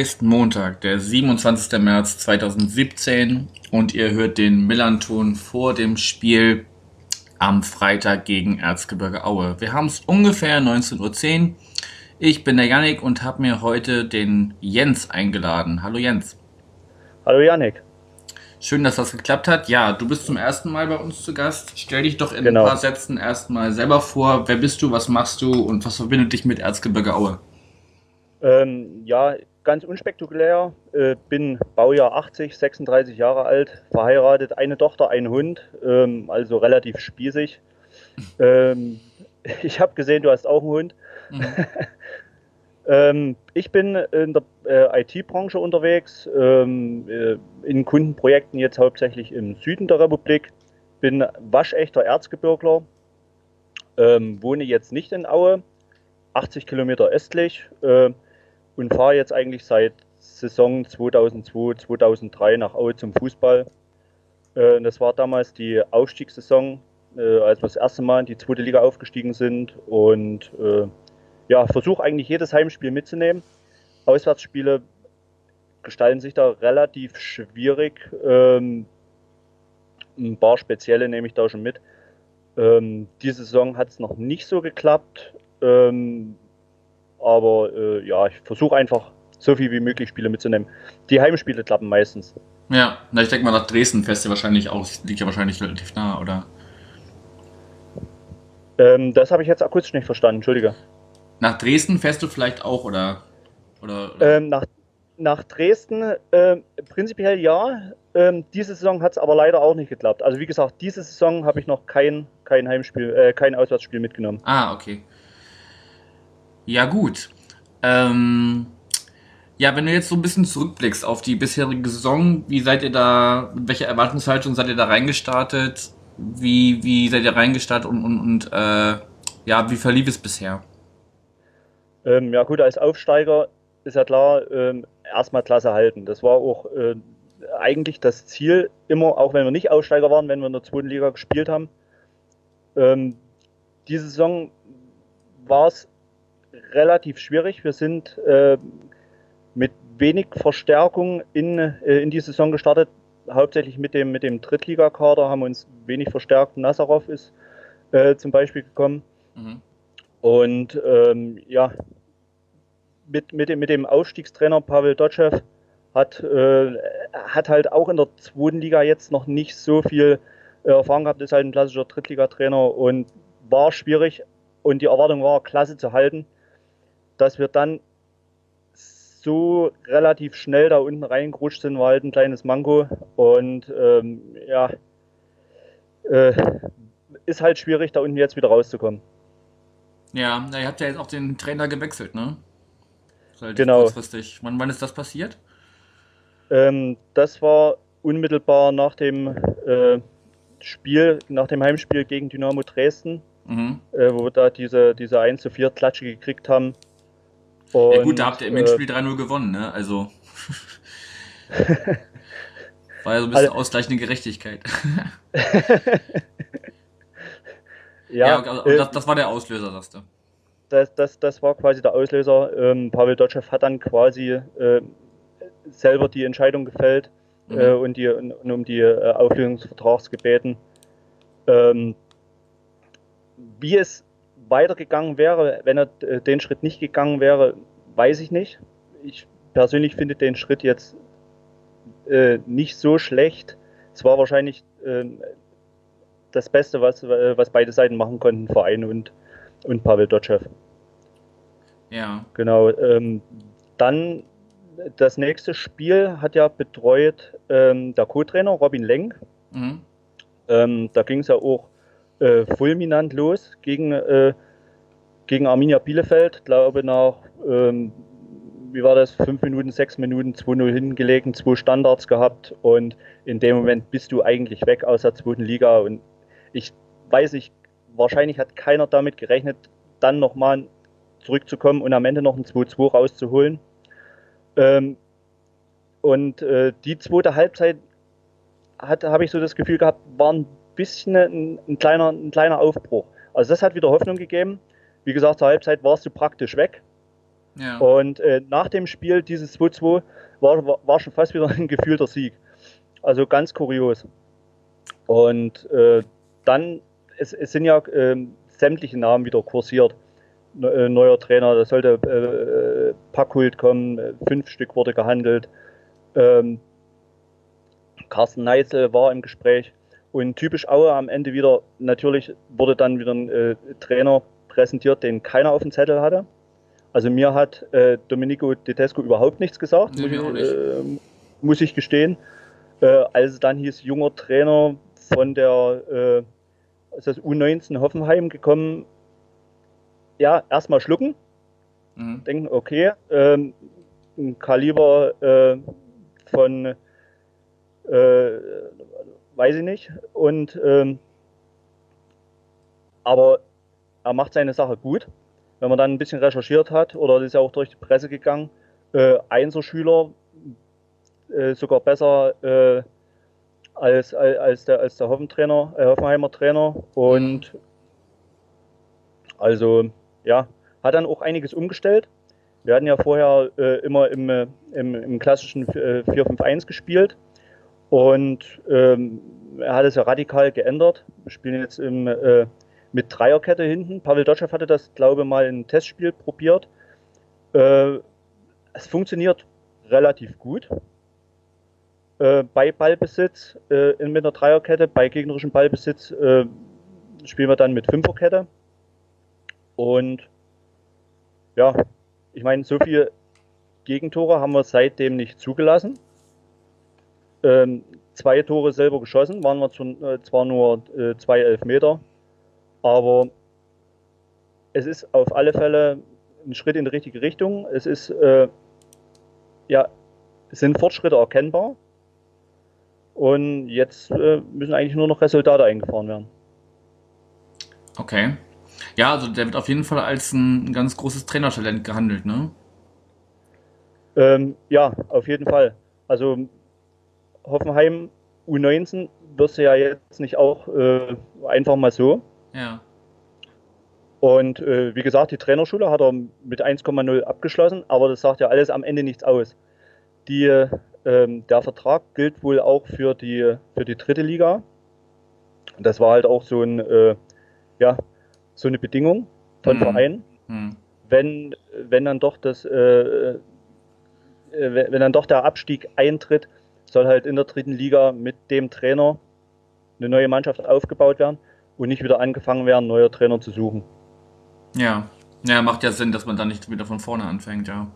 ist Montag, der 27. März 2017 und ihr hört den Millanton vor dem Spiel am Freitag gegen Erzgebirge Aue. Wir haben es ungefähr 19.10 Uhr. Ich bin der Yannick und habe mir heute den Jens eingeladen. Hallo Jens. Hallo Yannick. Schön, dass das geklappt hat. Ja, du bist zum ersten Mal bei uns zu Gast. Stell dich doch in Genau. ein paar Sätzen erstmal selber vor. Wer bist du, was machst du und was verbindet dich mit Erzgebirge Aue? Ähm, ja, ganz unspektakulär. Äh, bin Baujahr 80, 36 Jahre alt, verheiratet, eine Tochter, ein Hund, ähm, also relativ spießig. Ähm, ich habe gesehen, du hast auch einen Hund. Mhm. Ähm, ich bin in der äh, IT-Branche unterwegs, ähm, äh, in Kundenprojekten jetzt hauptsächlich im Süden der Republik. Bin waschechter Erzgebirgler, ähm, wohne jetzt nicht in Aue, 80 Kilometer östlich äh, und fahre jetzt eigentlich seit Saison 2002, 2003 nach Aue zum Fußball. Äh, das war damals die Aufstiegssaison, äh, als wir das erste Mal in die zweite Liga aufgestiegen sind und äh, ja, versuche eigentlich jedes Heimspiel mitzunehmen. Auswärtsspiele gestalten sich da relativ schwierig. Ähm, ein paar spezielle nehme ich da schon mit. Ähm, diese Saison hat es noch nicht so geklappt. Ähm, aber äh, ja, ich versuche einfach so viel wie möglich Spiele mitzunehmen. Die Heimspiele klappen meistens. Ja, na, ich denke mal, nach Dresden fährst du wahrscheinlich auch, liegt ja wahrscheinlich relativ nah, oder? Ähm, das habe ich jetzt akustisch nicht verstanden, Entschuldige. Nach Dresden fährst du vielleicht auch, oder? Oder, oder? Ähm, nach, nach Dresden ähm, prinzipiell ja. Ähm, diese Saison hat es aber leider auch nicht geklappt. Also wie gesagt, diese Saison habe ich noch kein, kein Heimspiel, äh, kein Auswärtsspiel mitgenommen. Ah, okay. Ja, gut. Ähm, ja, wenn du jetzt so ein bisschen zurückblickst auf die bisherige Saison, wie seid ihr da, mit welcher Erwartungshaltung seid ihr da reingestartet? Wie, wie seid ihr reingestartet und, und, und äh, ja, wie verlief es bisher? Ähm, ja gut, als Aufsteiger ist ja klar, ähm, erstmal Klasse halten. Das war auch äh, eigentlich das Ziel, immer, auch wenn wir nicht Aufsteiger waren, wenn wir in der zweiten Liga gespielt haben. Ähm, diese Saison war es relativ schwierig. Wir sind äh, mit wenig Verstärkung in, äh, in die Saison gestartet. Hauptsächlich mit dem, mit dem Drittligakader haben wir uns wenig verstärkt. Nazarov ist äh, zum Beispiel gekommen. Mhm. Und ähm, ja, mit, mit, dem, mit dem Aufstiegstrainer Pavel Dotschew hat, äh, hat halt auch in der zweiten Liga jetzt noch nicht so viel äh, Erfahrung gehabt, ist halt ein klassischer Drittligatrainer und war schwierig und die Erwartung war, Klasse zu halten, dass wir dann so relativ schnell da unten reingerutscht sind, war halt ein kleines Manko und ähm, ja, äh, ist halt schwierig, da unten jetzt wieder rauszukommen. Ja, ihr habt ja jetzt auch den Trainer gewechselt, ne? Relativ Genau. Kurzfristig. Wann, wann ist das passiert? Ähm, das war unmittelbar nach dem äh, Spiel, nach dem Heimspiel gegen Dynamo Dresden, Mhm. äh, wo wir da diese, diese 1 zu 4 Klatsche gekriegt haben. Ja Und, gut, da habt ihr im äh, Endspiel 3-0 gewonnen, ne? Also. War ja so ein bisschen Also- ausgleichende Gerechtigkeit. ja, okay, also äh, das, das war der Auslöser, sagst du. das, das, das war quasi der Auslöser. Ähm, Pavel Dotschew hat dann quasi äh, selber die Entscheidung gefällt Mhm. äh, und, die, und um die äh, Auflösung des Vertrags gebeten. Ähm, wie es weitergegangen wäre, wenn er äh, den Schritt nicht gegangen wäre, weiß ich nicht. Ich persönlich finde den Schritt jetzt äh, nicht so schlecht. Es war wahrscheinlich äh, das Beste, was, äh, was beide Seiten machen konnten, Verein und, und Pavel Dotschew. Ja. Genau. Ähm, dann das nächste Spiel hat ja betreut ähm, der Co-Trainer Robin Lenk. Mhm. Ähm, da ging es ja auch äh, fulminant los gegen, äh, gegen Arminia Bielefeld. Glaube nach, ähm, wie war das, fünf Minuten, sechs Minuten, 2-0 hingelegen, zwei Standards gehabt und in dem Moment bist du eigentlich weg aus der zweiten Liga. Und ich weiß nicht, wahrscheinlich hat keiner damit gerechnet, dann nochmal zurückzukommen und am Ende noch ein 2-2 rauszuholen. Ähm, und äh, die zweite Halbzeit habe ich so das Gefühl gehabt, war ein bisschen ein, ein, kleiner, ein kleiner Aufbruch. Also das hat wieder Hoffnung gegeben. Wie gesagt, zur Halbzeit warst du praktisch weg. Ja. Und äh, nach dem Spiel, dieses 2-2, war, war schon fast wieder ein gefühlter Sieg. Also ganz kurios. Und äh, dann, es, es, sind ja äh, sämtliche Namen wieder kursiert. Ne, neuer Trainer, da sollte äh, Packhult kommen, fünf Stück wurde gehandelt. Ähm, Carsten Neitzel war im Gespräch. Und typisch Aue am Ende wieder, natürlich wurde dann wieder ein äh, Trainer präsentiert, den keiner auf dem Zettel hatte. Also mir hat äh, Domenico Tedesco überhaupt nichts gesagt, nee, muss, ich, äh, muss, ich, gestehen. Äh, als dann hieß, junger Trainer von der äh, ist das U19 Hoffenheim gekommen, ja, erstmal schlucken, mhm. denken, okay, ähm, ein Kaliber äh, von, äh, weiß ich nicht, und ähm, aber er macht seine Sache gut. Wenn man dann ein bisschen recherchiert hat, oder das ist ja auch durch die Presse gegangen, äh, Einserschüler äh, sogar besser äh, als, als, der, als der Hoffentrainer, äh, Hoffenheimer Trainer. Und also ja, hat dann auch einiges umgestellt. Wir hatten ja vorher äh, immer im, äh, im, im klassischen äh, 4-5-1 gespielt und ähm, er hat es ja radikal geändert. Wir spielen jetzt im, äh, mit Dreierkette hinten. Pavel Dotschew hatte das, glaube ich, mal im Testspiel probiert. Äh, es funktioniert relativ gut. Äh, bei Ballbesitz in, mit einer Dreierkette, bei gegnerischem Ballbesitz spielen wir dann mit Fünferkette. Und ja, ich meine, so viele Gegentore haben wir seitdem nicht zugelassen. Ähm, zwei Tore selber geschossen, waren wir äh, zwar nur äh, zwei Elfmeter, aber es ist auf alle Fälle ein Schritt in die richtige Richtung. Es ist, äh, ja, es sind Fortschritte erkennbar. Und jetzt äh, müssen eigentlich nur noch Resultate eingefahren werden. Okay. Ja, also der wird auf jeden Fall als ein ganz großes Trainertalent gehandelt, ne? Ähm, ja, auf jeden Fall. Also Hoffenheim U19 wirst du ja jetzt nicht auch äh, einfach mal so. Ja. Und äh, wie gesagt, die Trainerschule hat er mit 1,0 abgeschlossen, aber das sagt ja alles am Ende nichts aus. Die, äh, der Vertrag gilt wohl auch für die, für die dritte Liga. Das war halt auch so ein, äh, ja, so eine Bedingung von mhm. Vereinen. Mhm. Wenn, wenn dann doch das, äh, äh wenn dann doch der Abstieg eintritt, soll halt in der dritten Liga mit dem Trainer eine neue Mannschaft aufgebaut werden und nicht wieder angefangen werden, neue Trainer zu suchen. Ja, ja, macht ja Sinn, dass man dann nicht wieder von vorne anfängt, ja.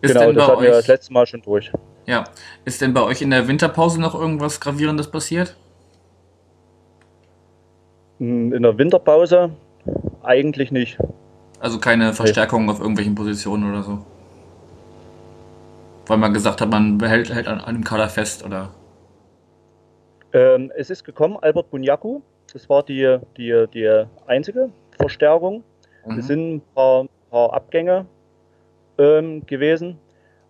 Ist genau, das hatten wir das letzte Mal schon durch. Ja, ist denn bei euch in der Winterpause noch irgendwas Gravierendes passiert? Hm, in der Winterpause eigentlich nicht. Also keine Verstärkung nee. auf irgendwelchen Positionen oder so? Weil man gesagt hat, man behält hält an einem Kader fest, oder? Ähm, es ist gekommen, Albert Bunyaku. Das war die, die, die einzige Verstärkung. Mhm. Es sind ein paar, paar Abgänge ähm, gewesen.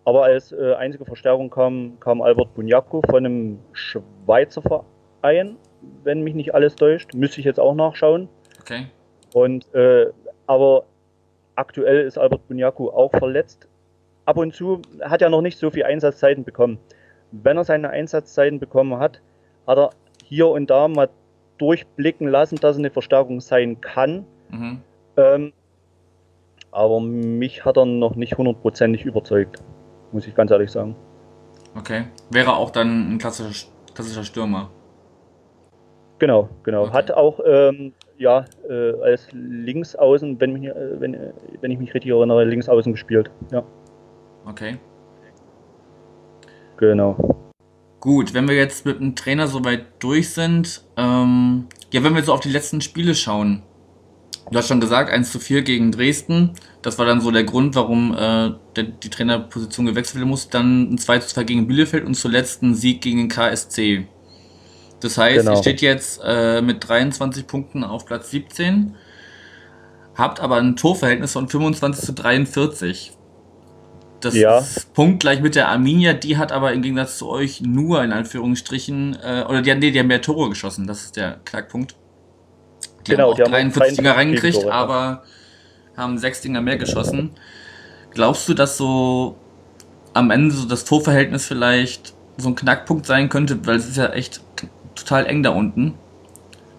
Aber als äh, einzige Verstärkung kam, kam Albert Bunyaku von einem Schweizer Verein, wenn mich nicht alles täuscht. Müsste ich jetzt auch nachschauen. Okay. Und äh, aber aktuell ist Albert Bunyaku auch verletzt. Ab und zu hat er noch nicht so viel Einsatzzeiten bekommen. Wenn er seine Einsatzzeiten bekommen hat, hat er hier und da mal durchblicken lassen, dass er eine Verstärkung sein kann. Mhm. Ähm, aber mich hat er noch nicht hundertprozentig überzeugt, muss ich ganz ehrlich sagen. Okay. Wäre auch dann ein klassischer, klassischer Stürmer. Genau, genau. Okay. Hat auch ähm, ja, äh, als Linksaußen, wenn, mich, äh, wenn, äh, wenn ich mich richtig erinnere, Linksaußen gespielt. Ja. Okay. Genau. Gut, wenn wir jetzt mit dem Trainer soweit durch sind, ähm, ja, wenn wir so auf die letzten Spiele schauen. Du hast schon gesagt, 1 zu 4 gegen Dresden. Das war dann so der Grund, warum äh, der, die Trainerposition gewechselt werden muss. Dann ein 2 zu 2 gegen Bielefeld und zuletzt ein Sieg gegen den KSC. Das heißt, genau. ihr steht jetzt äh, mit 23 Punkten auf Platz 17, habt aber ein Torverhältnis von 25 zu 43. Das Ja. ist punktgleich mit der Arminia, die hat aber im Gegensatz zu euch nur in Anführungsstrichen, äh, oder die, haben- nee, die haben mehr Tore geschossen, das ist der Knackpunkt. Die Genau, haben auch die haben 43 Dinger 43 reingekriegt, aber haben sechs Dinger mehr geschossen. Glaubst du, dass so am Ende so das Torverhältnis vielleicht so ein Knackpunkt sein könnte, weil es ist ja echt total eng da unten,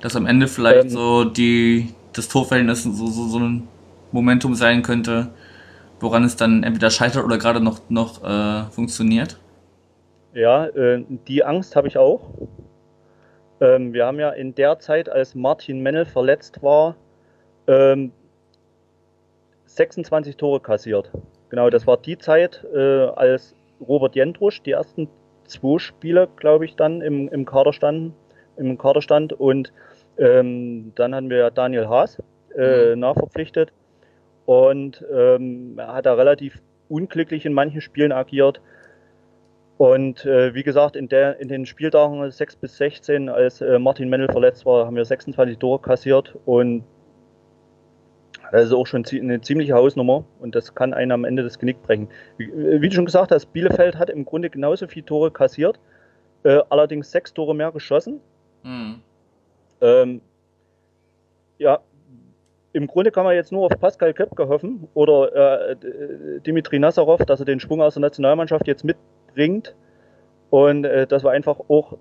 dass am Ende vielleicht Ähm. so die das Torverhältnis so, so, so ein Momentum sein könnte, woran es dann entweder scheitert oder gerade noch, noch äh, funktioniert? Ja, äh, die Angst habe ich auch. Ähm, wir haben ja in der Zeit, als Martin Mennel verletzt war, ähm, 26 Tore kassiert. Genau, das war die Zeit, äh, als Robert Jendrusch die ersten zwei Spiele, glaube ich, dann im, im Kader standen, im Kader stand und ähm, dann hatten wir ja Daniel Haas äh, nachverpflichtet und ähm, er hat da relativ unglücklich in manchen Spielen agiert. Und äh, wie gesagt, in, der, in den Spieltagen 6 bis 16, als äh, Martin Mennel verletzt war, haben wir 26 Tore kassiert und das ist auch schon eine ziemliche Hausnummer und das kann einen am Ende das Genick brechen. Wie, äh, wie du schon gesagt hast, Bielefeld hat im Grunde genauso viele Tore kassiert, äh, allerdings sechs Tore mehr geschossen. Hm. Ähm, ja, im Grunde kann man jetzt nur auf Pascal Köpke hoffen oder äh, D- Dimitri Nazarov, dass er den Schwung aus der Nationalmannschaft jetzt mitbringt und äh, dass wir einfach auch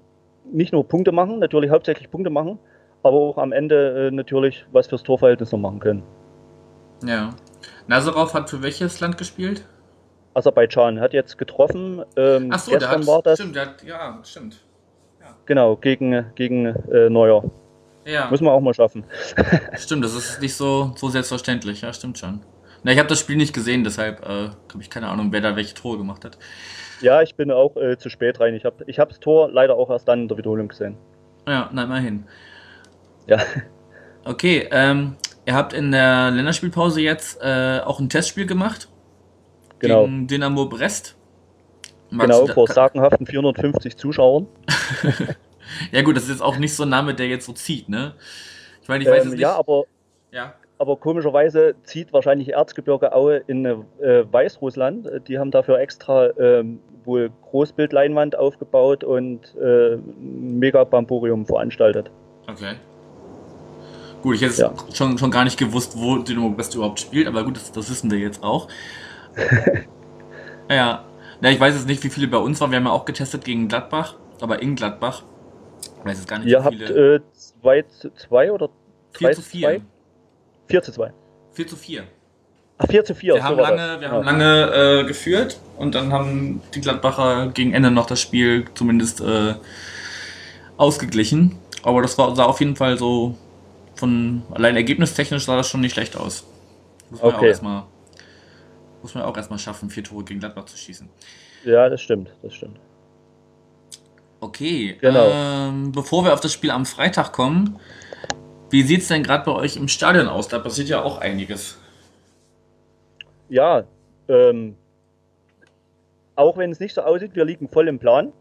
nicht nur Punkte machen, natürlich hauptsächlich Punkte machen, aber auch am Ende äh, natürlich was fürs Torverhältnis noch machen können. Ja. Nazarov hat für welches Land gespielt? Aserbaidschan hat jetzt getroffen. Ähm, Ach so, der hat, war das stimmt, der hat, ja, stimmt. genau gegen gegen äh, Neuer. Ja, Muss man auch mal schaffen. stimmt, das ist nicht so, so selbstverständlich, ja, stimmt schon. Na, ich habe das Spiel nicht gesehen, deshalb äh, habe ich keine Ahnung, wer da welche Tore gemacht hat. Ja, ich bin auch äh, zu spät rein. Ich habe ich hab das Tor leider auch erst dann in der Wiederholung gesehen. Ja, na immerhin. Ja. Okay, ähm, ihr habt in der Länderspielpause jetzt äh, auch ein Testspiel gemacht Genau. gegen Dynamo Brest. Magst Genau, vor sagenhaften 450 Zuschauern. Ja gut, das ist jetzt auch nicht so ein Name, der jetzt so zieht, ne? Ich meine, ich weiß Ähm, es nicht. ja, aber, ja. aber komischerweise zieht wahrscheinlich Erzgebirge Aue in äh, Weißrussland. Die haben dafür extra ähm, wohl Großbildleinwand aufgebaut und äh, Mega-Bamborium veranstaltet. Okay. Gut, ich hätte Ja. schon, schon gar nicht gewusst, wo Dynamo Brest überhaupt spielt, aber gut, das, das wissen wir jetzt auch. ja. ja, ich weiß jetzt nicht, wie viele bei uns waren. Wir haben ja auch getestet gegen Gladbach, aber in Gladbach. Ich weiß jetzt gar nicht, Ihr habt viele. äh, 2 zu 2 oder 4 3 zu 4. 4 zu 2. 4 zu 4. Ach, 4 zu 4. Wir haben lange, wir haben lange äh, geführt und dann haben die Gladbacher gegen Ende noch das Spiel zumindest äh, ausgeglichen. Aber das war, sah auf jeden Fall so von allein ergebnistechnisch sah das schon nicht schlecht aus. Muss man ja auch Okay. erstmal muss man auch erstmal schaffen, vier Tore gegen Gladbach zu schießen. Ja, das stimmt, das stimmt. Okay, Genau. ähm, bevor wir auf das Spiel am Freitag kommen, wie sieht es denn gerade bei euch im Stadion aus? Da passiert ja auch einiges. Ja, ähm, auch wenn es nicht so aussieht, wir liegen voll im Plan.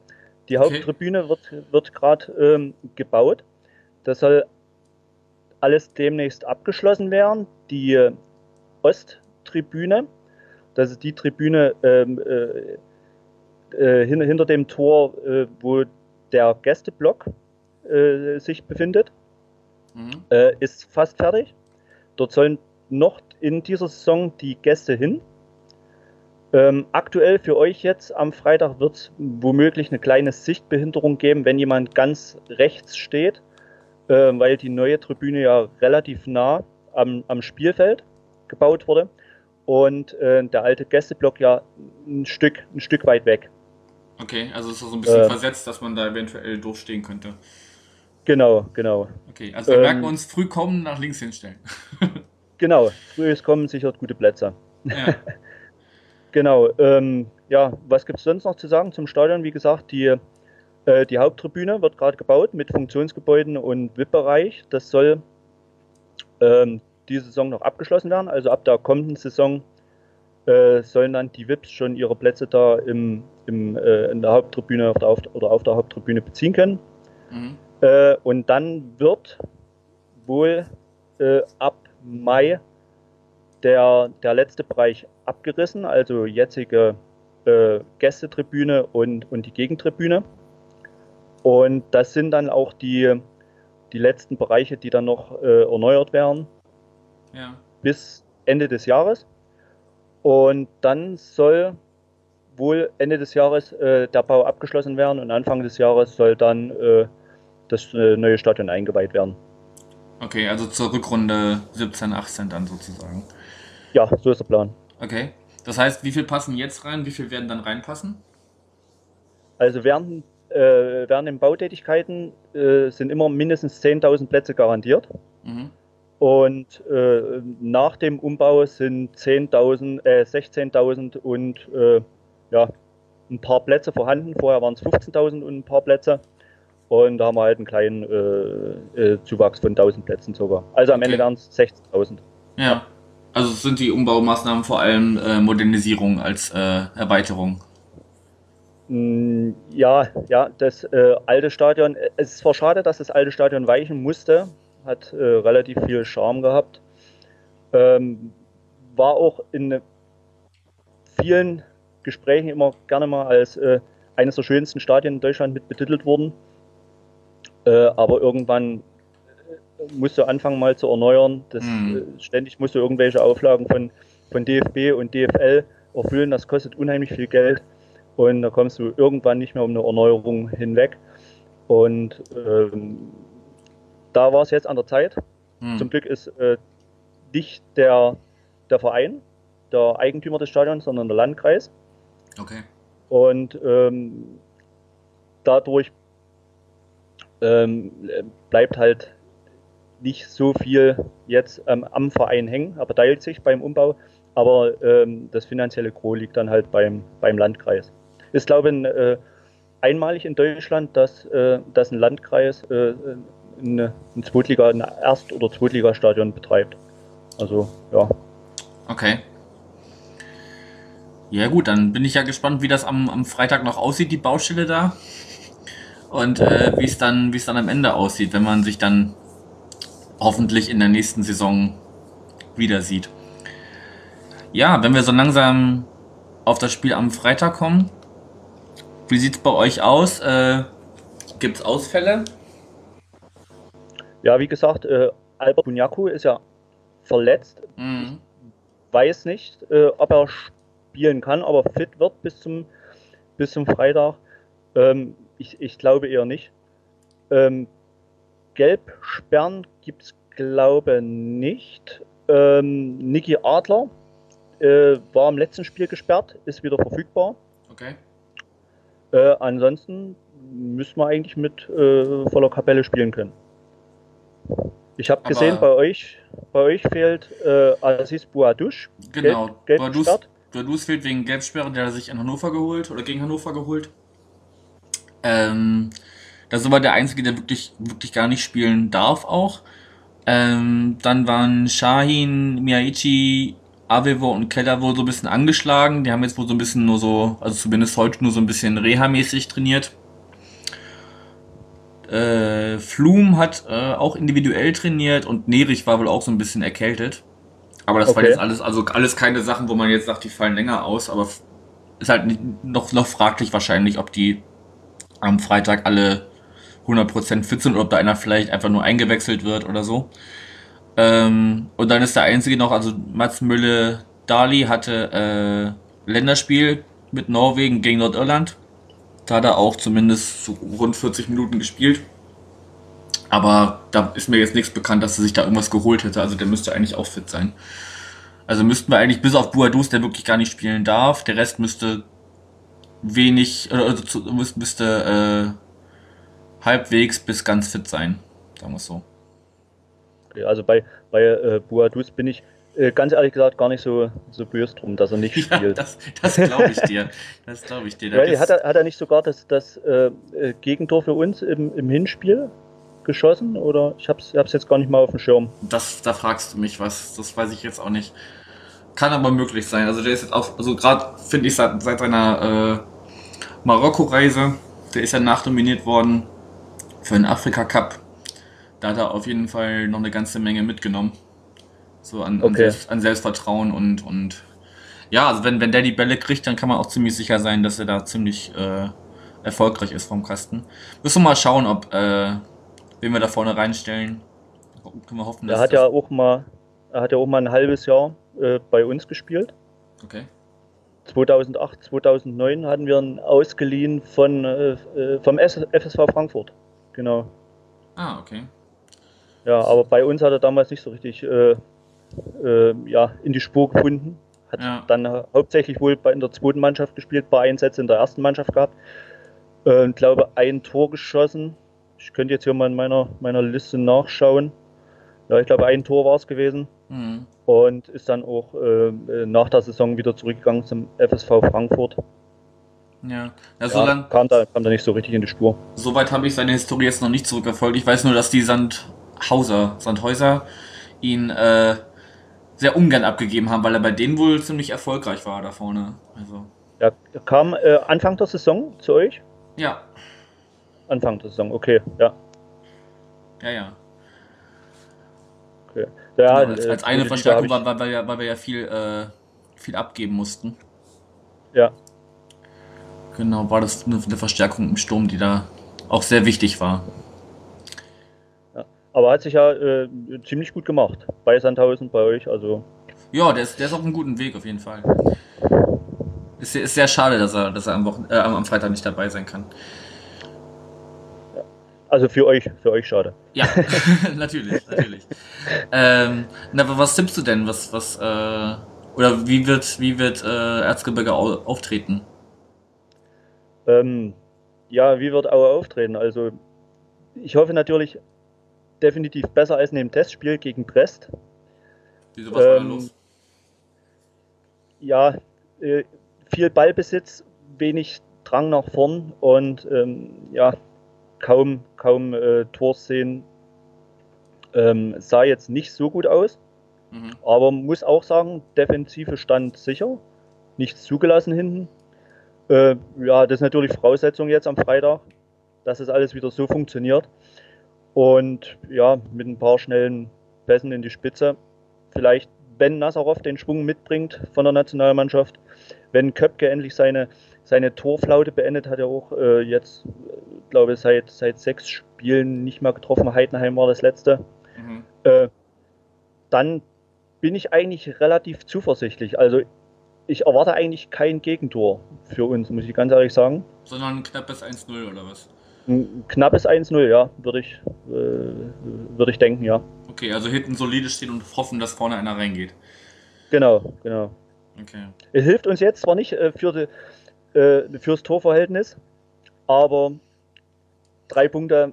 Die Okay. Haupttribüne wird, wird gerade ähm, gebaut. Das soll alles demnächst abgeschlossen werden. Die äh, Osttribüne, das ist die Tribüne ähm, äh, äh, hin, hinter dem Tor, äh, wo der Gästeblock äh, sich befindet Mhm. äh, ist fast fertig. Dort sollen noch in dieser Saison die Gäste hin. Ähm, aktuell für euch jetzt am Freitag wird es womöglich eine kleine Sichtbehinderung geben, wenn jemand ganz rechts steht, äh, weil die neue Tribüne ja relativ nah am, am Spielfeld gebaut wurde und äh, der alte Gästeblock ja ein Stück, ein Stück weit weg. Okay, also ist das so ein bisschen Äh. versetzt, dass man da eventuell durchstehen könnte. Genau, genau. Okay, also wir Ähm, merken uns früh kommen, nach links hinstellen. Genau, frühes Kommen sichert gute Plätze. ja. Genau, ähm, ja, was gibt es sonst noch zu sagen zum Stadion? Wie gesagt, die, äh, die Haupttribüne wird gerade gebaut mit Funktionsgebäuden und VIP-Bereich. Das soll ähm, diese Saison noch abgeschlossen werden. Also ab der kommenden Saison äh, sollen dann die VIPs schon ihre Plätze da im, im, äh, in der Haupttribüne auf der, auf, oder auf der Haupttribüne beziehen können. Mhm. Äh, und dann wird wohl äh, ab Mai der, der letzte Bereich abgerissen, also jetzige äh, Gästetribüne und, und die Gegentribüne. Und das sind dann auch die, die letzten Bereiche, die dann noch äh, erneuert werden. Ja. Bis Ende des Jahres. Und dann soll wohl Ende des Jahres äh, der Bau abgeschlossen werden und Anfang des Jahres soll dann äh, das äh, neue Stadion eingeweiht werden. Okay, also zur Rückrunde 17, 18 dann sozusagen. Ja, so ist der Plan. Okay. Das heißt, wie viel passen jetzt rein? Wie viel werden dann reinpassen? Also während, äh, während den Bautätigkeiten äh, sind immer mindestens 10.000 Plätze garantiert. Mhm. Und äh, nach dem Umbau sind 10.000, äh, 16.000 und äh, ja, ein paar Plätze vorhanden. Vorher waren es 15.000 und ein paar Plätze. Und da haben wir halt einen kleinen äh, äh, Zuwachs von 1000 Plätzen sogar. Also am okay. Ende wären es 16.000. Ja. Also sind die Umbaumaßnahmen vor allem äh, Modernisierung als Erweiterung? Mm, ja, ja, das äh, alte Stadion, es ist zwar schade, dass das alte Stadion weichen musste, hat äh, relativ viel Charme gehabt. Ähm, war auch in vielen Gesprächen immer gerne mal als äh, eines der schönsten Stadien in Deutschland mit betitelt worden. Äh, aber irgendwann äh, musst du anfangen mal zu erneuern. Das, mhm. äh, ständig musst du irgendwelche Auflagen von, von DFB und DFL erfüllen. Das kostet unheimlich viel Geld. Und da kommst du irgendwann nicht mehr um eine Erneuerung hinweg. Und ähm, da war es jetzt an der Zeit. Mhm. Zum Glück ist äh, nicht der, der Verein, der Eigentümer des Stadions, sondern der Landkreis. Okay. Und ähm, dadurch ähm, bleibt halt nicht so viel jetzt ähm, am Verein hängen, aber teilt sich beim Umbau. Aber ähm, das finanzielle Gros liegt dann halt beim, beim Landkreis. Ist, glaube ich, äh, einmalig in Deutschland, dass, äh, dass ein Landkreis äh, eine, ein Zweitliga, ein Erst- oder Zweitligastadion betreibt. Also, ja. Okay. Ja gut, dann bin ich ja gespannt, wie das am, am Freitag noch aussieht, die Baustelle da. Und äh, wie es dann, es dann am Ende aussieht, wenn man sich dann hoffentlich in der nächsten Saison wieder sieht. Ja, wenn wir so langsam auf das Spiel am Freitag kommen, wie sieht es bei euch aus? Äh, Gibt es Ausfälle? Ja, wie gesagt, äh, Albert Bunyaku ist ja verletzt. Mhm. Ich weiß nicht, äh, ob er spielen kann, aber fit wird bis zum, bis zum Freitag. Ähm, ich, ich glaube eher nicht. Ähm, Gelbsperren gibt es, glaube nicht. Ähm, Niki Adler äh, war im letzten Spiel gesperrt, ist wieder verfügbar. Okay. Äh, ansonsten müssen wir eigentlich mit äh, voller Kapelle spielen können. Ich habe gesehen, bei euch, bei euch fehlt äh, Aziz Bouadouche. Genau, Gelb, Bouadouche fehlt wegen Gelbsperre, der hat sich in Hannover geholt oder gegen Hannover geholt. Ähm, das ist aber der Einzige, der wirklich, wirklich gar nicht spielen darf auch. Ähm, dann waren Shahin, Miyaichi, Avevo und Keller wohl so ein bisschen angeschlagen. Die haben jetzt wohl so ein bisschen nur so, also zumindest heute nur so ein bisschen Reha-mäßig trainiert. Äh, Flum hat äh, auch individuell trainiert und Nerich war wohl auch so ein bisschen erkältet. Aber das okay. war jetzt alles, also alles keine Sachen, wo man jetzt sagt, die fallen länger aus, aber ist halt noch, noch fraglich wahrscheinlich, ob die am Freitag alle 100% fit sind oder ob da einer vielleicht einfach nur eingewechselt wird oder so. Ähm, und dann ist der einzige noch, also Mats Mülle Dali hatte äh, Länderspiel mit Norwegen gegen Nordirland. Da hat er auch zumindest so rund 40 Minuten gespielt. Aber da ist mir jetzt nichts bekannt, dass er sich da irgendwas geholt hätte. Also der müsste eigentlich auch fit sein. Also müssten wir eigentlich bis auf Buadus, der wirklich gar nicht spielen darf. Der Rest müsste wenig, also müsste äh, halbwegs bis ganz fit sein, sagen wir es so. Also bei, bei äh, Buadus bin ich äh, ganz ehrlich gesagt gar nicht so, so böse drum, dass er nicht spielt. Ja, das das glaube ich dir. Das glaube ich dir. Ja, hat, er, hat er nicht sogar das, das äh, äh, Gegentor für uns im, im Hinspiel geschossen? Oder ich habe es jetzt gar nicht mal auf dem Schirm. Das, da fragst du mich was. Das weiß ich jetzt auch nicht. Kann aber möglich sein. Also der ist jetzt auch, also gerade finde ich seit, seit seiner äh, Marokko-Reise, der ist ja nachnominiert worden für den Afrika Cup. Da hat er auf jeden Fall noch eine ganze Menge mitgenommen. So an, an, Okay. Selbst, an Selbstvertrauen und, und ja, also wenn, wenn der die Bälle kriegt, dann kann man auch ziemlich sicher sein, dass er da ziemlich äh, erfolgreich ist vom Kasten. Müssen wir mal schauen, ob äh, wen wir da vorne reinstellen. Können wir hoffen, Er hat ja auch mal, er hat ja auch mal ein halbes Jahr äh, bei uns gespielt. Okay. 2008, 2009 hatten wir ihn ausgeliehen von, äh, äh, vom FSV Frankfurt. Genau. Ah, okay. Ja, aber bei uns hat er damals nicht so richtig äh, äh, ja, in die Spur gefunden. Hat Ja. dann hauptsächlich wohl bei, in der zweiten Mannschaft gespielt, bei Einsätzen in der ersten Mannschaft gehabt. Äh, und glaube, ein Tor geschossen. Ich könnte jetzt hier mal in meiner, meiner Liste nachschauen. Ja, ich glaube, ein Tor war es gewesen. Mhm. Und ist dann auch äh, nach der Saison wieder zurückgegangen zum FSV Frankfurt. Ja. ja, so, Ja, lang, kam, da, kam da nicht so richtig in die Spur. so weit habe ich seine Historie jetzt noch nicht zurückverfolgt. Ich weiß nur, dass die Sandhauser, Sandhäuser ihn äh, sehr ungern abgegeben haben, weil er bei denen wohl ziemlich erfolgreich war da vorne. Also, Ja, er kam äh, Anfang der Saison zu euch? ja, Anfang der Saison, okay, ja. ja, ja. Okay. Ja, Genau, als, äh, als eine Verstärkung, hab weil, wir ja, weil wir ja viel, äh, viel abgeben mussten. ja, Genau, war das eine Verstärkung im Sturm, die da auch sehr wichtig war. Aber hat sich ja äh, ziemlich gut gemacht bei Sandhausen, bei euch. Also Ja, der ist, der ist auf einem guten Weg auf jeden Fall. Ist, ist sehr schade, dass er, dass er am, Wochen, äh, am Freitag nicht dabei sein kann. Also für euch, für euch schade. Ja, natürlich, natürlich. Ähm, na, aber was tippst du denn? Was, was, äh, oder wie wird, wie wird äh, Erzgebirge au auftreten? Ähm, ja, wie wird Aue auftreten? Also ich hoffe natürlich definitiv besser als in dem Testspiel gegen Brest. Wieso was war da Ähm, los? Ja, äh, viel Ballbesitz, wenig Drang nach vorn und ähm, ja, kaum, kaum äh, Torszenen. Ähm, sah jetzt nicht so gut aus. Mhm. Aber muss auch sagen, Defensive stand sicher. Nichts zugelassen hinten. Äh, ja, das ist natürlich Voraussetzung jetzt am Freitag, dass es alles wieder so funktioniert. Und ja, mit ein paar schnellen Pässen in die Spitze. Vielleicht, wenn Nazarov den Schwung mitbringt von der Nationalmannschaft, wenn Köpke endlich seine, seine Torflaute beendet, hat er auch äh, jetzt, äh, glaube ich, seit, seit sechs Spielen nicht mehr getroffen. Heidenheim war das letzte Mhm. äh, dann bin ich eigentlich relativ zuversichtlich. Also ich erwarte eigentlich kein Gegentor für uns, muss ich ganz ehrlich sagen. Sondern ein knappes 1-0 oder was? Ein knappes 1-0, ja, würde ich, äh, würde ich denken, ja. Okay, also hinten solide stehen und hoffen, dass vorne einer reingeht. Genau, genau. Okay. Es hilft uns jetzt zwar nicht äh, für die, äh, fürs Torverhältnis, aber drei Punkte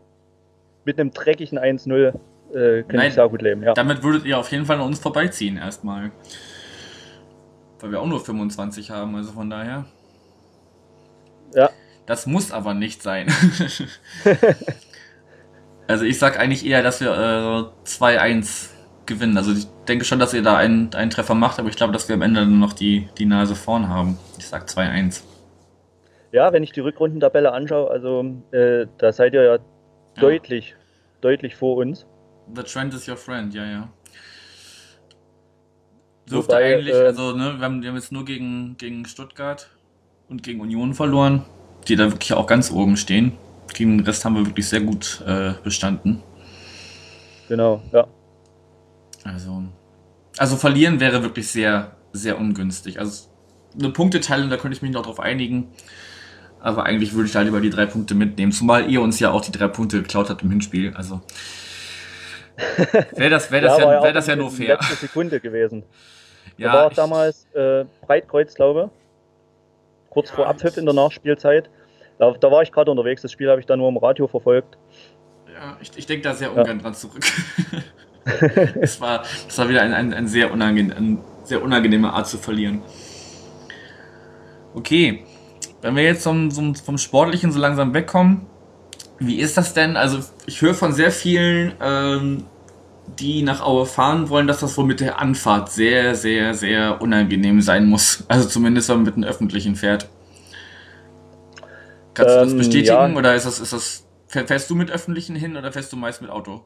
mit einem dreckigen 1-0 äh, kann Nein, ich sehr gut leben, ja. Damit würdet ihr auf jeden Fall an uns vorbeiziehen erstmal. Weil wir auch nur 25 haben, also von daher. Ja. Das muss aber nicht sein. also ich sag eigentlich eher, dass wir äh, 2-1 gewinnen. Also ich denke schon, dass ihr da einen, einen Treffer macht, aber ich glaube, dass wir am Ende dann noch die, die Nase vorn haben. Ich sag 2-1. Ja, wenn ich die Rückrundentabelle anschaue, also äh, da seid ihr ja, deutlich, deutlich vor uns. The trend is your friend, ja, ja. Dürfte Wobei, eigentlich, äh, also, ne, wir haben, wir haben jetzt nur gegen, gegen Stuttgart und gegen Union verloren, die da wirklich auch ganz oben stehen. Gegen den Rest haben wir wirklich sehr gut äh, bestanden. Genau, ja. Also, also verlieren wäre wirklich sehr, sehr ungünstig. Also eine Punkteteilung, da könnte ich mich noch drauf einigen. Aber eigentlich würde ich da lieber die drei Punkte mitnehmen. Zumal ihr uns ja auch die drei Punkte geklaut habt im Hinspiel. Also wäre das, wär das, ja, war wär das ja nur fair. letzten Sekunde gewesen. da Ja, war ich- damals äh, Breitkreuz, glaube ich. Kurz Ja, vor Abpfiff in der Nachspielzeit. Da, da war ich gerade unterwegs. Das Spiel habe ich dann nur im Radio verfolgt. Ja, ich, ich denke da sehr ungern dran zurück. es, war, es war wieder ein, ein, ein, sehr unangenehm, ein sehr unangenehme Art zu verlieren. Okay, wenn wir jetzt vom, vom, vom Sportlichen so langsam wegkommen, wie ist das denn? Also ich höre von sehr vielen, ähm, die nach Aue fahren wollen, dass das wohl mit der Anfahrt sehr, sehr, sehr unangenehm sein muss. Also zumindest, wenn man mit einem Öffentlichen fährt. Kannst du das Ähm, bestätigen ja. oder ist das, ist das, fähr- fährst du mit Öffentlichen hin oder fährst du meist mit Auto?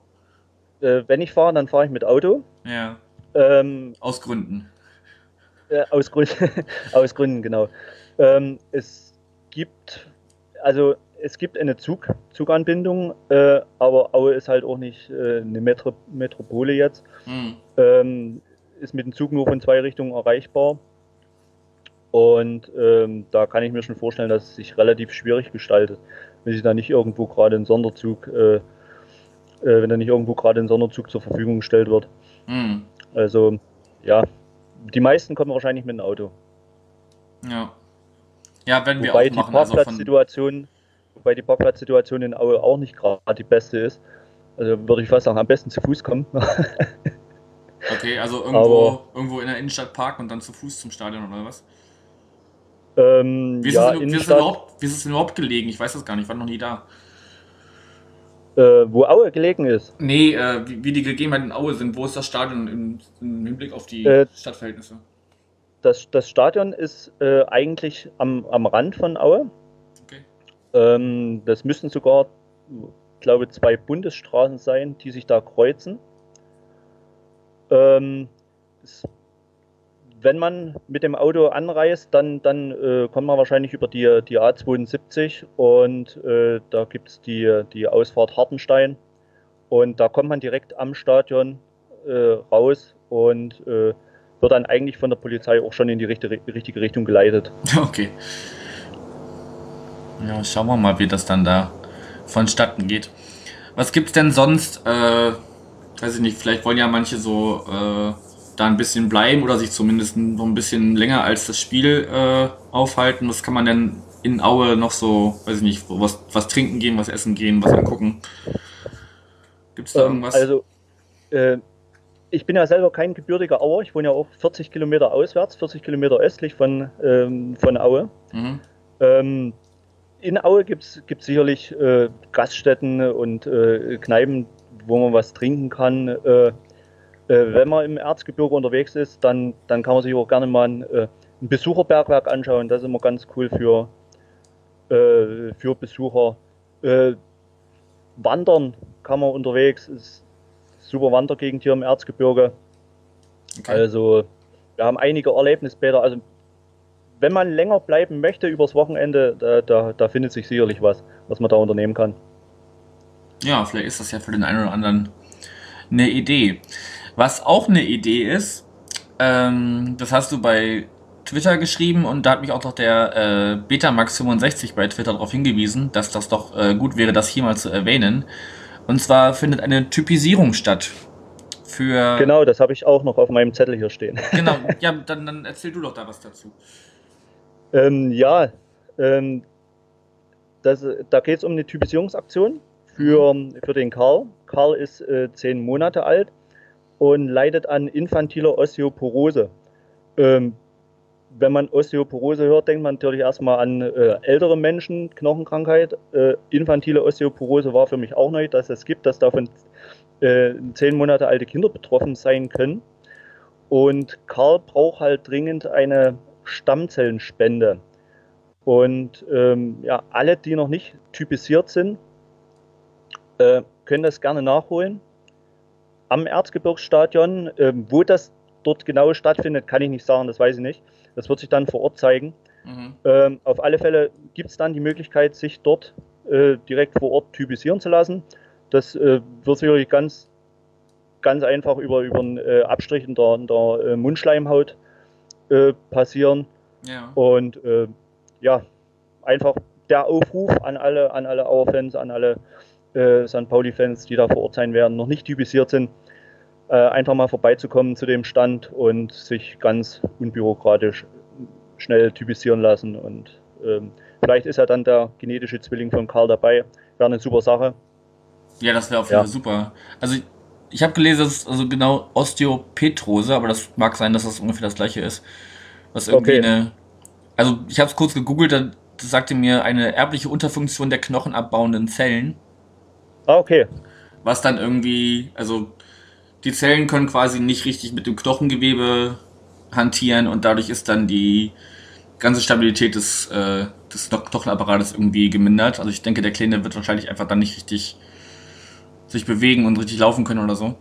Äh, wenn ich fahre, dann fahre ich mit Auto. Ja. Ähm, aus Gründen. Äh, aus, Grund, aus Gründen, genau. Ähm, es gibt, also es gibt eine Zug, Zuganbindung, äh, aber Aue ist halt auch nicht äh, eine Metro, Metropole jetzt. Mhm. Ähm, ist mit dem Zug nur von zwei Richtungen erreichbar. Und ähm, da kann ich mir schon vorstellen, dass es sich relativ schwierig gestaltet, wenn sich da nicht irgendwo gerade ein Sonderzug, äh, äh, wenn da nicht irgendwo gerade ein Sonderzug zur Verfügung gestellt wird. Mhm. Also ja, die meisten kommen wahrscheinlich mit dem Auto. Ja. Ja, wenn wir wobei auch machen, die also Parkplatzsituation, also wobei die Parkplatzsituation in Aue auch nicht gerade die beste ist. Also würde ich fast sagen, am besten zu Fuß kommen. okay, also irgendwo, Aber, irgendwo in der Innenstadt parken und dann zu Fuß zum Stadion oder was? Ähm, wie, ist ja, es, wie, ist überhaupt, wie ist es denn überhaupt gelegen? Ich weiß das gar nicht, ich war noch nie da. Äh, wo Aue gelegen ist? Nee, äh, wie, wie, die Gegebenheiten in Aue sind. Wo ist das Stadion im, im Hinblick auf die äh, Stadtverhältnisse? Das, das Stadion ist äh, eigentlich am, am Rand von Aue. Ähm, das müssen sogar, glaube ich, zwei Bundesstraßen sein, die sich da kreuzen. Ähm, es wenn man mit dem Auto anreist, dann, dann äh, kommt man wahrscheinlich über die, die A72 und äh, da gibt es die, die Ausfahrt Hartenstein. Und da kommt man direkt am Stadion äh, raus und äh, wird dann eigentlich von der Polizei auch schon in die richtige, richtige Richtung geleitet. Okay. Ja, schauen wir mal, wie das dann da vonstatten geht. Was gibt es denn sonst? Äh, weiß ich nicht, vielleicht wollen ja manche so äh, da ein bisschen bleiben oder sich zumindest noch ein bisschen länger als das Spiel äh, aufhalten. Was kann man denn in Aue noch so, weiß ich nicht, was, was trinken gehen, was essen gehen, was angucken? Gibt es da ähm, irgendwas? Also, äh, ich bin ja selber kein gebürtiger Auer. Ich wohne ja auch 40 Kilometer auswärts, 40 Kilometer östlich von, ähm, von Aue. Mhm. Ähm, in Aue gibt es sicherlich äh, Gaststätten und äh, Kneipen, wo man was trinken kann. Äh, äh, wenn man im Erzgebirge unterwegs ist, dann, dann kann man sich auch gerne mal ein, äh, ein Besucherbergwerk anschauen. Das ist immer ganz cool für, äh, für Besucher. Wandern kann man unterwegs, ist super Wandergegend hier im Erzgebirge. Okay. Also wir haben einige Erlebnisbäder. Also wenn man länger bleiben möchte übers Wochenende, da, da, da findet sich sicherlich was, was man da unternehmen kann. Ja, vielleicht ist das ja für den einen oder anderen eine Idee. Was auch eine Idee ist, ähm, das hast du bei Twitter geschrieben und da hat mich auch noch der äh, Betamax65 bei Twitter darauf hingewiesen, dass das doch äh, gut wäre, das hier mal zu erwähnen. Und zwar findet eine Typisierung statt. Für genau, das habe ich auch noch auf meinem Zettel hier stehen. Genau, ja, dann, dann erzähl du doch da was dazu. Ähm, ja, ähm, das, da geht es um eine Typisierungsaktion für, für den Karl. Karl ist äh, zehn Monate alt und leidet an infantiler Osteoporose. Ähm, wenn man Osteoporose hört, denkt man natürlich erstmal an äh, ältere Menschen, Knochenkrankheit. Äh, infantile Osteoporose war für mich auch neu, dass es gibt, dass davon äh, zehn Monate alte Kinder betroffen sein können. Und Karl braucht halt dringend eine Stammzellenspende. Und ähm, ja, alle, die noch nicht typisiert sind, äh, können das gerne nachholen am Erzgebirgsstadion. Ähm, wo das dort genau stattfindet, kann ich nicht sagen, das weiß ich nicht. Das wird sich dann vor Ort zeigen. Mhm. Ähm, auf alle Fälle gibt es dann die Möglichkeit, sich dort äh, direkt vor Ort typisieren zu lassen. Das äh, wird sicherlich ganz, ganz einfach über, über einen äh, Abstrich in der, in der äh, Mundschleimhaut äh, passieren. Ja. Und äh, ja, einfach der Aufruf an alle, an alle Auer-Fans, an alle äh, St. Pauli-Fans, die da vor Ort sein werden, noch nicht typisiert sind, äh, einfach mal vorbeizukommen zu dem Stand und sich ganz unbürokratisch schnell typisieren lassen. Und ähm, vielleicht ist ja dann der genetische Zwilling von Karl dabei. Wäre eine super Sache. Ja, das wäre auf jeden Fall ja. super. Also ich, habe gelesen, dass es also genau Osteopetrose, aber das mag sein, dass das ungefähr das gleiche ist. Was irgendwie okay. eine. Also ich habe es kurz gegoogelt, da sagte mir eine erbliche Unterfunktion der knochenabbauenden Zellen. Ah, okay. Was dann irgendwie, also die Zellen können quasi nicht richtig mit dem Knochengewebe hantieren und dadurch ist dann die ganze Stabilität des, äh, des Knochenapparates irgendwie gemindert. Also ich denke, der Kleine wird wahrscheinlich einfach dann nicht richtig sich bewegen und richtig laufen können oder so.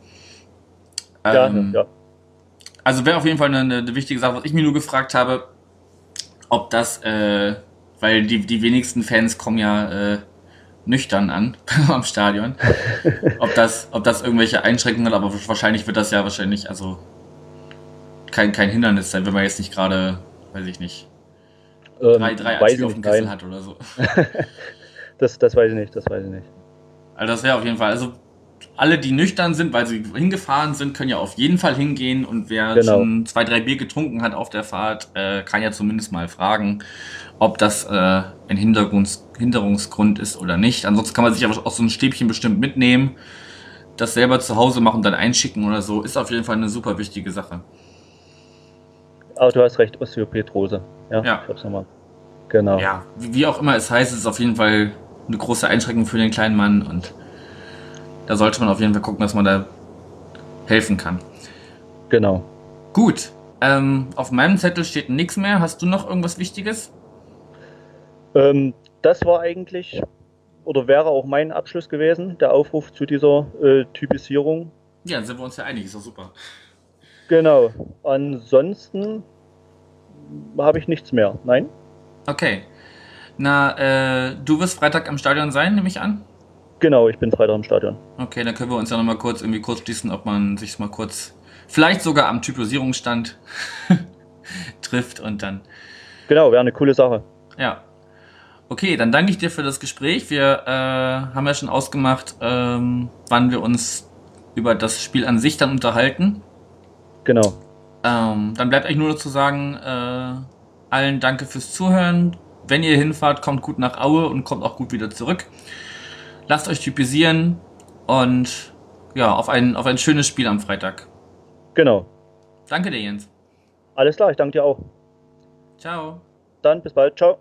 Ähm, ja, ja. Also wäre auf jeden Fall eine, eine, wichtige Sache, was ich mir nur gefragt habe, ob das, äh, weil die, die wenigsten Fans kommen ja äh, nüchtern an am Stadion, ob das, ob das irgendwelche Einschränkungen hat, aber wahrscheinlich wird das ja wahrscheinlich, also kein, kein Hindernis sein, wenn man jetzt nicht gerade, weiß ich nicht, Ähm, drei, drei ich auf dem Kessel hat oder so. Das, das weiß ich nicht, das weiß ich nicht. Also das wäre auf jeden Fall, also alle, die nüchtern sind, weil sie hingefahren sind, können ja auf jeden Fall hingehen und wer Genau. schon zwei, drei Bier getrunken hat auf der Fahrt, äh, kann ja zumindest mal fragen, ob das äh, ein Hindergrund, Hinderungsgrund ist oder nicht. Ansonsten kann man sich aber auch so ein Stäbchen bestimmt mitnehmen, das selber zu Hause machen, dann einschicken oder so. Ist auf jeden Fall eine super wichtige Sache. Aber du hast recht, Osteopetrose. Ja, Ja. ich hab's nochmal. Genau. Ja, wie wie auch immer es heißt, es ist auf jeden Fall eine große Einschränkung für den kleinen Mann und da sollte man auf jeden Fall gucken, dass man da helfen kann. Genau. Gut, ähm, auf meinem Zettel steht nichts mehr. Hast du noch irgendwas Wichtiges? Ähm, das war eigentlich oder wäre auch mein Abschluss gewesen, der Aufruf zu dieser äh, Typisierung. Ja, dann sind wir uns ja einig, ist doch super. Genau. Ansonsten habe ich nichts mehr. Nein? Okay. Na, äh, du wirst Freitag am Stadion sein, nehme ich an? Genau, ich bin Freitag im Stadion. Okay, dann können wir uns ja nochmal kurz irgendwie kurz schließen, ob man sich mal kurz, vielleicht sogar am Typisierungsstand trifft und dann Genau, wäre eine coole Sache. Ja. Okay, dann danke ich dir für das Gespräch. Wir äh, haben ja schon ausgemacht, ähm, wann wir uns über das Spiel an sich dann unterhalten. Genau. Ähm, dann bleibt eigentlich nur noch zu sagen, äh, allen danke fürs Zuhören. Wenn ihr hinfahrt, kommt gut nach Aue und kommt auch gut wieder zurück. Lasst euch typisieren und ja, auf ein, auf ein schönes Spiel am Freitag. Genau. Danke dir, Jens. Alles klar, ich danke dir auch. Ciao. Dann bis bald. Ciao.